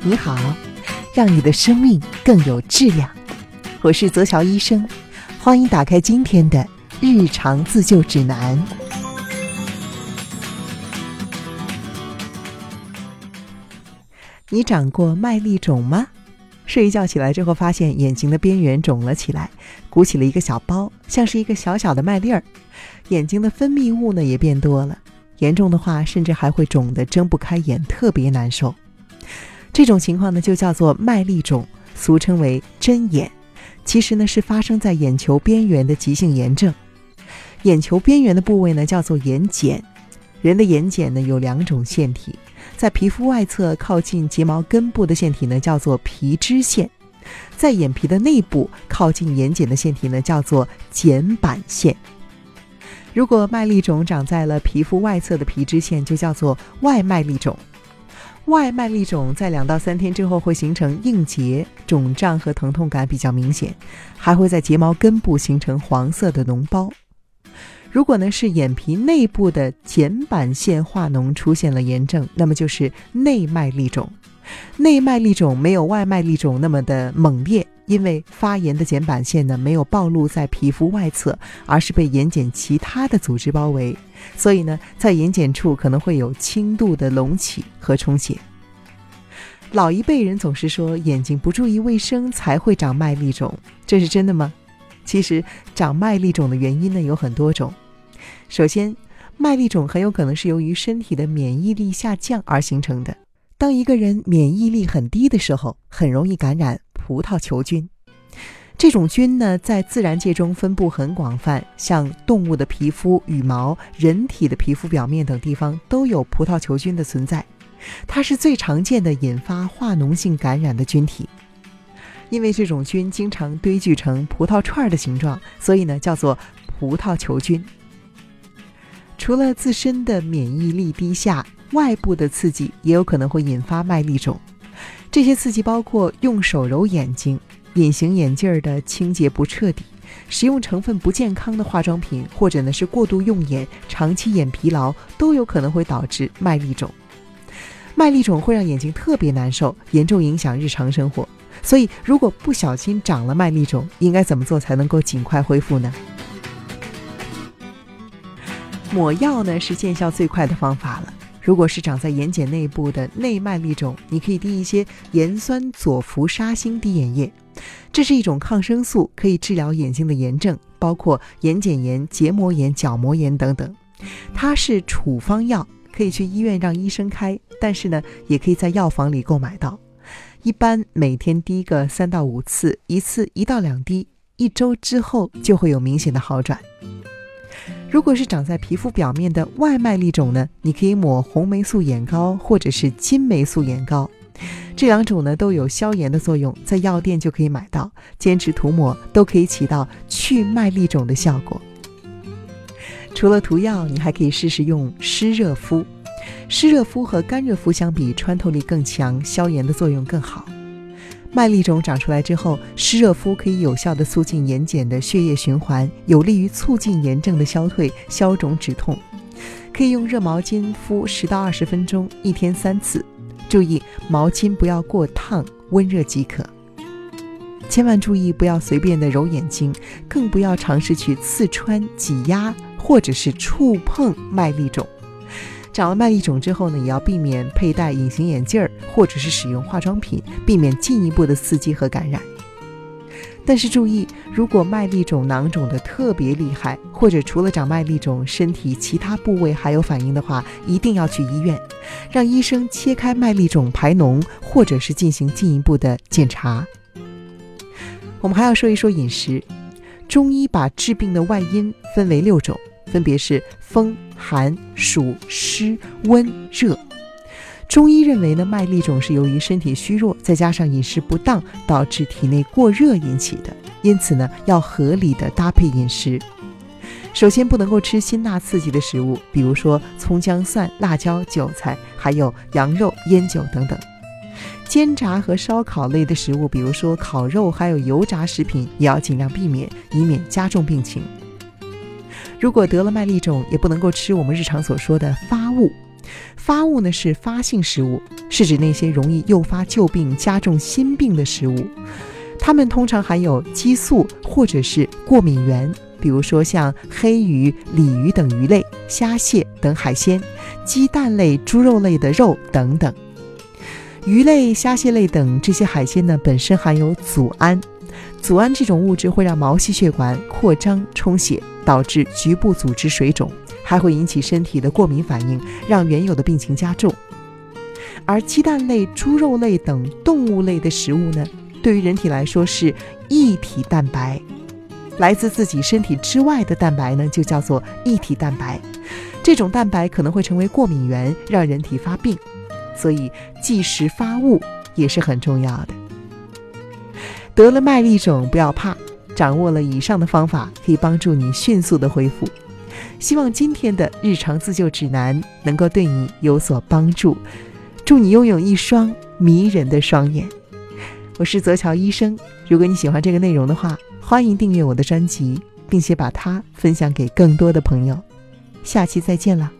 你好，让你的生命更有质量。我是泽乔医生，欢迎打开今天的日常自救指南。你长过麦粒肿吗？睡一觉起来之后，发现眼睛的边缘肿了起来，鼓起了一个小包，像是一个小小的麦粒儿。眼睛的分泌物呢也变多了，严重的话甚至还会肿得睁不开眼，特别难受。这种情况呢就叫做麦粒肿，俗称为针眼。其实呢是发生在眼球边缘的急性炎症。眼球边缘的部位呢叫做眼睑。人的眼睑呢有两种腺体，在皮肤外侧靠近睫毛根部的腺体呢叫做皮脂腺，在眼皮的内部靠近眼睑的腺体呢叫做睑板腺。如果麦粒肿长在了皮肤外侧的皮脂腺，就叫做外麦粒肿。外麦粒肿在两到三天之后会形成硬结，肿胀和疼痛感比较明显，还会在睫毛根部形成黄色的脓包。如果呢是眼皮内部的睑板腺化脓出现了炎症，那么就是内麦粒肿。内麦粒肿没有外麦粒肿那么的猛烈，因为发炎的睑板腺呢没有暴露在皮肤外侧，而是被眼睑其他的组织包围，所以呢在眼睑处可能会有轻度的隆起和充血。老一辈人总是说眼睛不注意卫生才会长麦粒肿，这是真的吗？其实长麦粒肿的原因呢有很多种。首先，麦粒肿很有可能是由于身体的免疫力下降而形成的。当一个人免疫力很低的时候，很容易感染葡萄球菌。这种菌呢，在自然界中分布很广泛，像动物的皮肤、羽毛、人体的皮肤表面等地方都有葡萄球菌的存在。它是最常见的引发化脓性感染的菌体。因为这种菌经常堆聚成葡萄串的形状，所以呢叫做葡萄球菌。除了自身的免疫力低下，外部的刺激也有可能会引发麦粒肿。这些刺激包括用手揉眼睛、隐形眼镜的清洁不彻底、使用成分不健康的化妆品，或者呢是过度用眼、长期眼疲劳，都有可能会导致麦粒肿。麦粒肿会让眼睛特别难受，严重影响日常生活。所以，如果不小心长了麦粒肿，应该怎么做才能够尽快恢复呢？抹药呢是见效最快的方法了。如果是长在眼睑内部的内麦粒肿，你可以滴一些盐酸左氟沙星滴眼液，这是一种抗生素，可以治疗眼睛的炎症，包括眼睑炎、结膜炎、角膜炎等等。它是处方药，可以去医院让医生开，但是呢，也可以在药房里购买到。一般每天滴个三到五次，一次一到两滴，一周之后就会有明显的好转。如果是长在皮肤表面的外麦粒肿呢，你可以抹红霉素眼膏或者是金霉素眼膏，这两种呢都有消炎的作用，在药店就可以买到，坚持涂抹都可以起到去麦粒肿的效果。除了涂药，你还可以试试用湿热敷。湿热敷和干热敷相比，穿透力更强，消炎的作用更好。麦粒肿长出来之后，湿热敷可以有效的促进眼睑的血液循环，有利于促进炎症的消退、消肿止痛。可以用热毛巾敷十到二十分钟，一天三次。注意毛巾不要过烫，温热即可。千万注意不要随便的揉眼睛，更不要尝试去刺穿、挤压或者是触碰麦粒肿。长了麦粒肿之后呢，也要避免佩戴隐形眼镜儿，或者是使用化妆品，避免进一步的刺激和感染。但是注意，如果麦粒肿囊肿的特别厉害，或者除了长麦粒肿，身体其他部位还有反应的话，一定要去医院，让医生切开麦粒肿排脓，或者是进行进一步的检查。我们还要说一说饮食，中医把治病的外因分为六种，分别是风。寒、暑、湿、温、热。中医认为呢，麦粒肿是由于身体虚弱，再加上饮食不当，导致体内过热引起的。因此呢，要合理的搭配饮食。首先，不能够吃辛辣刺激的食物，比如说葱姜蒜、辣椒、韭菜，还有羊肉、烟酒等等。煎炸和烧烤类的食物，比如说烤肉，还有油炸食品，也要尽量避免，以免加重病情。如果得了麦粒肿，也不能够吃我们日常所说的发物，发物呢是发性食物，是指那些容易诱发旧病、加重新病的食物。它们通常含有激素或者是过敏源，比如说像黑鱼、鲤鱼等鱼类、虾蟹等海鲜、鸡蛋类、猪肉类的肉等等。鱼类、虾蟹类等这些海鲜呢，本身含有组胺。组胺这种物质会让毛细血管扩张充血，导致局部组织水肿，还会引起身体的过敏反应，让原有的病情加重。而鸡蛋类、猪肉类等动物类的食物呢，对于人体来说是异体蛋白，来自自己身体之外的蛋白呢，就叫做异体蛋白。这种蛋白可能会成为过敏源，让人体发病。所以忌食发物也是很重要的。得了麦粒肿不要怕，掌握了以上的方法，可以帮助你迅速的恢复。希望今天的日常自救指南能够对你有所帮助，祝你拥有一双迷人的双眼。我是泽乔医生，如果你喜欢这个内容的话，欢迎订阅我的专辑，并且把它分享给更多的朋友。下期再见了。